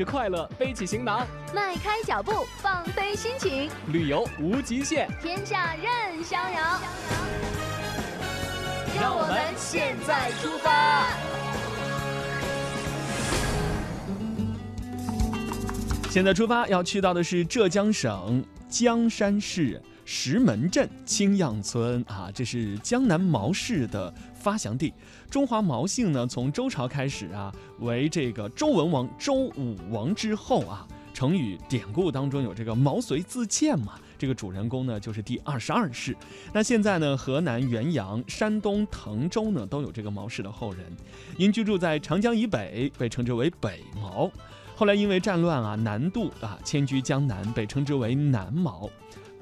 着快乐，背起行囊，迈开脚步，放飞心情，旅游无极限，天下任逍遥。让我们现在出发。现在出发要去到的是浙江省江山市石门镇青样村啊，这是江南毛氏的发祥地。中华毛姓呢，从周朝开始啊，为这个周文王、周武王之后啊，成语典故当中有这个毛遂自荐嘛，这个主人公呢就是第二十二世。那现在呢，河南原阳、山东滕州呢都有这个毛氏的后人，因居住在长江以北，被称之为北毛。后来因为战乱啊，南渡啊，迁居江南，被称之为南毛。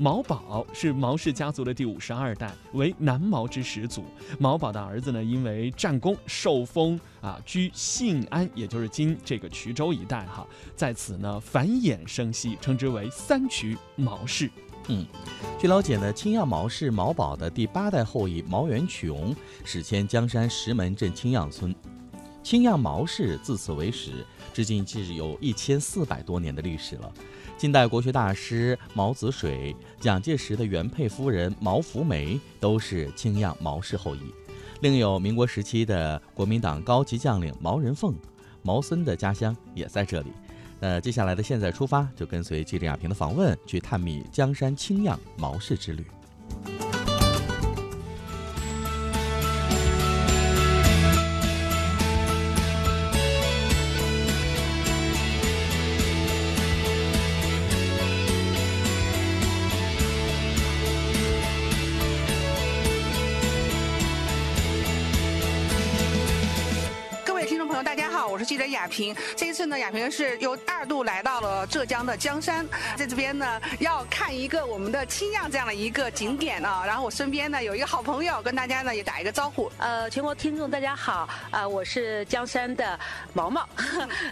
毛宝是毛氏家族的第五十二代，为南毛之始祖。毛宝的儿子呢，因为战功受封啊，居信安，也就是今这个衢州一带哈，在此呢繁衍生息，称之为三衢毛氏。嗯，据了解呢，青样毛氏毛宝的第八代后裔毛元琼始迁江山石门镇青样村，青样毛氏自此为始。至今既有一千四百多年的历史了。近代国学大师毛子水、蒋介石的原配夫人毛福梅都是清样毛氏后裔。另有民国时期的国民党高级将领毛人凤、毛森的家乡也在这里。那接下来的现在出发，就跟随记者亚平的访问，去探秘江山清样毛氏之旅。记者亚萍，这一次呢，亚萍是由二度来到了浙江的江山，在这边呢要看一个我们的青漾这样的一个景点啊。然后我身边呢有一个好朋友，跟大家呢也打一个招呼。呃，全国听众大家好，呃，我是江山的毛毛，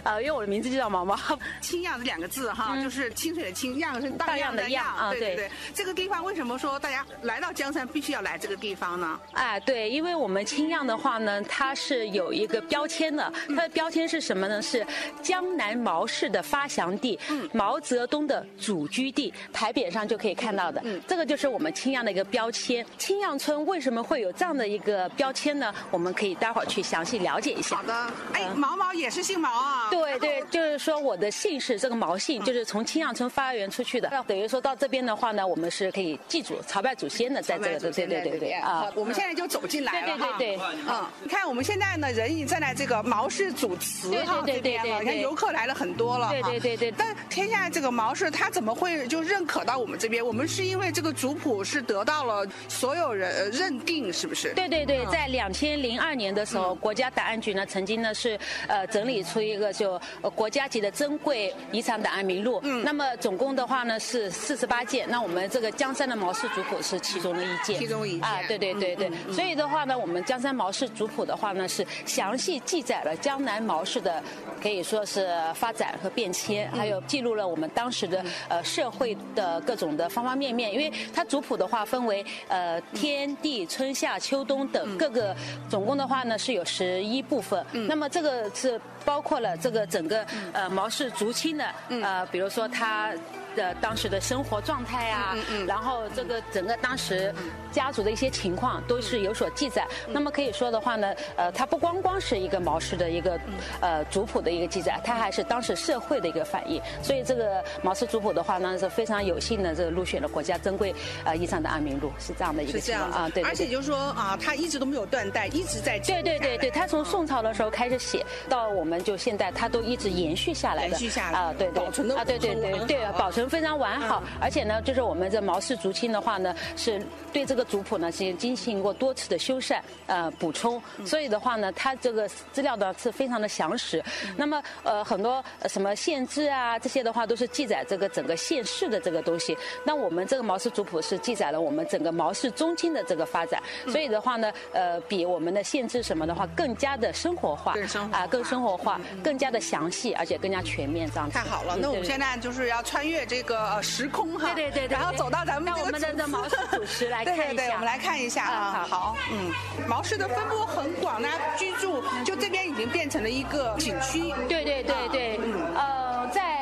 呃，因为我的名字就叫毛毛。青漾这两个字哈，就是清水的清，漾是荡漾的漾啊。对对对。这个地方为什么说大家来到江山必须要来这个地方呢？哎，对，因为我们青漾的话呢，它是有一个标签的，它的标签。是什么呢？是江南毛氏的发祥地，毛泽东的祖居地，牌匾上就可以看到的。这个就是我们青阳的一个标签。青阳村为什么会有这样的一个标签呢？我们可以待会儿去详细了解一下。好的，哎，毛毛也是姓毛啊？对对，就是说我的姓氏这个毛姓，就是从青阳村发源出去的。那等于说到这边的话呢，我们是可以祭祖、朝拜祖先的，在这个对对对对啊。我们现在就走进来了对对对，嗯，你看我们现在呢，人已站在这个毛氏祖祠。对对对对，你看游客来了很多了，对对对对。但天下这个毛氏，他怎么会就认可到我们这边？我们是因为这个族谱是得到了所有人认定，是不是？对对对，在两千零二年的时候，国家档案局呢曾经呢是呃整理出一个就国家级的珍贵遗产档案名录。嗯。那么总共的话呢是四十八件，那我们这个江山的毛氏族谱是其中的一件。其中一件。啊，对对对对。所以的话呢，我们江山毛氏族谱的话呢是详细记载了江南毛。氏的，可以说是发展和变迁，还有记录了我们当时的呃社会的各种的方方面面。因为它族谱的话分为呃天地春夏秋冬等各个，总共的话呢是有十一部分。那么这个是包括了这个整个呃毛氏族亲的呃，比如说他。的当时的生活状态啊，然后这个整个当时家族的一些情况都是有所记载。那么可以说的话呢，呃，它不光光是一个毛氏的一个呃族谱的一个记载，它还是当时社会的一个反映。所以这个毛氏族谱的话呢，是非常有幸的这个入选了国家珍贵呃遗产的安民录，是这样的一个情况啊。对，而且就是说啊，它一直都没有断代，一直在对对对对，它从宋朝的时候开始写到我们就现在，它都一直延续下来的，延续下来啊，对对啊，对对对对，保存。成非常完好，而且呢，就是我们这毛氏竹青的话呢，是对这个族谱呢是进行过多次的修缮呃补充，所以的话呢，它这个资料呢是非常的详实。那么呃很多什么县志啊这些的话都是记载这个整个县市的这个东西。那我们这个毛氏族谱是记载了我们整个毛氏宗亲的这个发展，所以的话呢，呃比我们的县志什么的话更加的生活化啊，更生活化，更加的详细，而且更加全面这样子。太好了，那我们现在就是要穿越这个时空哈，对对对，然后走到咱们我们的毛氏主持来看一下。对对对，我们来看一下啊，好，嗯，毛氏的分布很广，大家居住就这边已经变成了一个景区。对对对对，呃，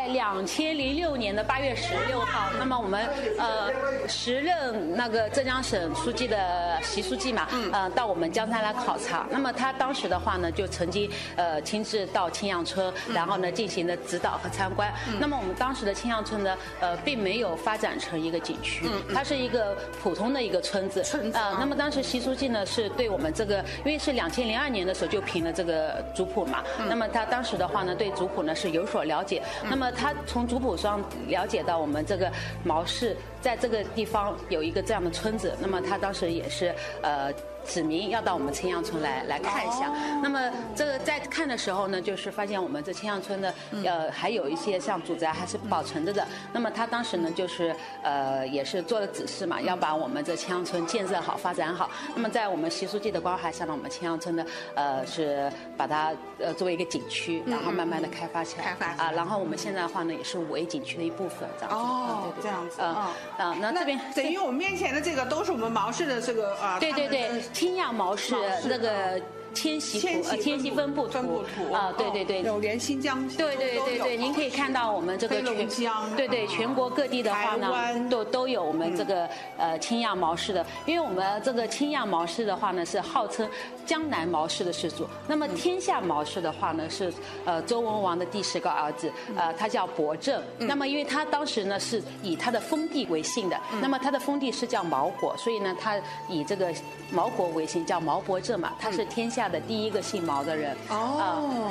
在两千零六年的八月十六号，那么我们呃时任那个浙江省书记的习书记嘛，呃到我们江山来考察，那么他当时的话呢，就曾经呃亲自到青阳村，然后呢进行了指导和参观。那么我们当时的青阳村呢，呃并没有发展成一个景区，它是一个普通的一个村子。村子啊，那么当时习书记呢是对我们这个，因为是两千零二年的时候就评了这个族谱嘛，那么他当时的话呢对族谱呢是有所了解，那么他从族谱上了解到我们这个毛氏在这个地方有一个这样的村子，那么他当时也是呃。指明要到我们青阳村来来看一下。那么这个在看的时候呢，就是发现我们这青阳村呢，呃，还有一些像祖宅还是保存着的。那么他当时呢，就是呃，也是做了指示嘛，要把我们这青阳村建设好、发展好。那么在我们习书记的关怀下呢，我们青阳村呢，呃，是把它呃作为一个景区，然后慢慢的开发起来。开发啊，然后我们现在的话呢，也是五 A 景区的一部分，这样子。哦对对对这样子嗯啊啊，那这边等于我们面前的这个都是我们毛氏的这个啊，对对对，青亚毛氏那个迁徙图呃迁徙分布图分布图啊，对对对。有连新疆对对对对，您可以看到我们这个全江对对全国各地的话呢，都都有我们这个呃青亚毛氏的，因为我们这个青亚毛氏的话呢是号称江南毛氏的氏族，那么天下毛氏的话呢是呃周文王的第十个儿子，呃他叫伯正，那么因为他当时呢是以他的封地为姓的，那么他的封地是叫毛国，所以呢他以这个毛国为姓，叫毛伯正嘛，他是天下的第一个姓毛的人。哦。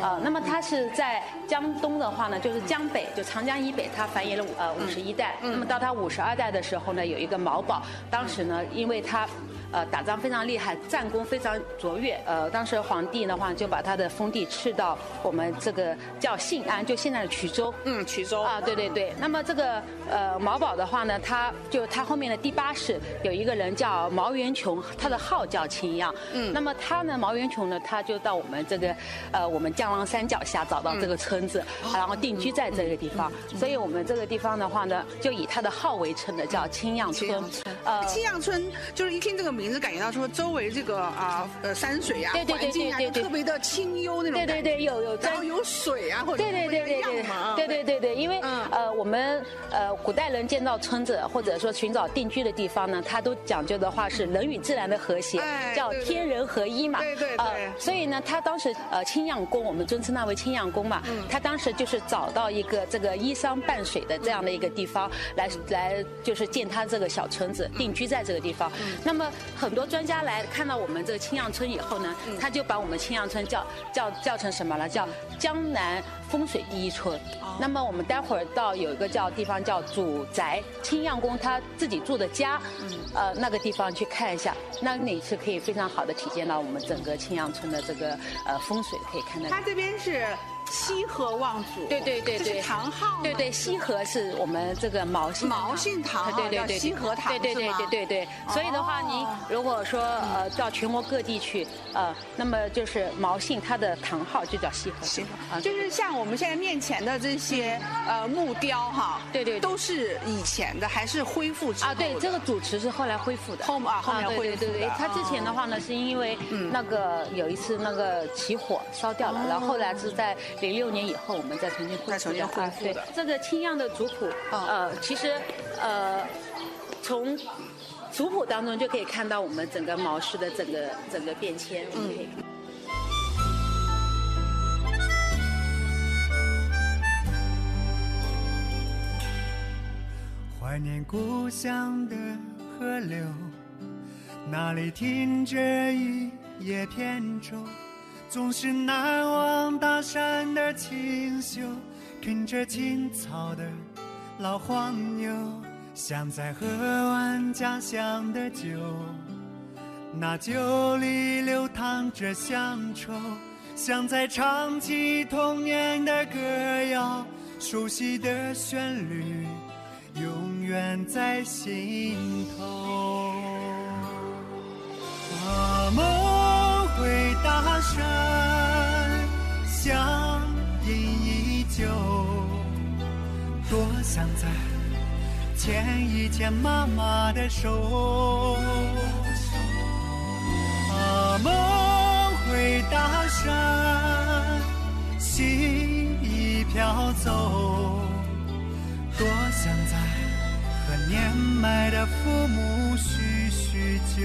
啊啊，那么他是在江东的话呢，就是江北，就长江以北，他繁衍了呃五十一代。那么到他五十二代的时候呢，有一个毛宝，当时呢，因为他。呃，打仗非常厉害，战功非常卓越。呃，当时皇帝的话就把他的封地赐到我们这个叫信安，就现在的衢州。嗯，衢州啊，对对对。那么这个呃毛宝的话呢，他就他后面的第八世有一个人叫毛元琼，他的号叫青阳。嗯。那么他呢，毛元琼呢，他就到我们这个呃我们江郎山脚下找到这个村子，然后定居在这个地方。所以我们这个地方的话呢，就以他的号为称的，叫青阳村。呃，青阳村就是一听这个名字，感觉到说周围这个啊呃山水啊对对对环境啊，特别的清幽那种感觉。对对对，有有在然后有水啊，或者对对对对对对对对对，因为嗯呃我们呃古代人建造村子或者说寻找定居的地方呢，他都讲究的话是人与自然的和谐哎，叫天人合一嘛。对对呃对所以呢，他当时呃青阳宫，我们尊称他为青阳宫嘛，嗯他当时就是找到一个这个依山傍水的这样的一个地方来来就是建他这个小村子，定居在这个地方。那么很多专家来看到我们这个青阳村以后呢，他就把我们青阳村叫叫叫成什么了？叫江南风水第一村。那么我们待会儿到有一个叫地方叫祖宅青阳宫他自己住的家，呃那个地方去看一下，那里是可以非常好的体现到我们整个青阳村的这个呃风水，可以看得到它。这边是西河望祖，对对对对，这是堂号对对，西河是我们这个毛姓的毛姓唐对对对，西河唐对对对对对对。所以的话，哦。您如果说呃到全国各地去呃，那么就是毛姓它的唐号就叫西河西啊，就是像我们现在面前的这些呃木雕哈，对对对。都是以前的还是恢复之后啊，对，这个主持是后来恢复的。后啊后面恢复的。对对。对，他之前的话呢，是因为那个有一次那个起火烧掉了，然后后来是在零六年以后，我们再重新恢复再重新的啊对恢复的，这个青样的族谱，呃，其实呃，从族谱当中就可以看到我们整个毛氏的整个整个变迁，我们可以。怀念故乡的河流，那里停着一叶扁舟，总是难忘大山的清秀，跟着青草的老黄牛，像在喝完家乡的酒，那酒里流淌着乡愁，像在唱起童年的歌谣，熟悉的旋律永远在心头。牵妈妈的手。啊，梦回大山，心已飘走，多想再和年迈的父母叙叙旧。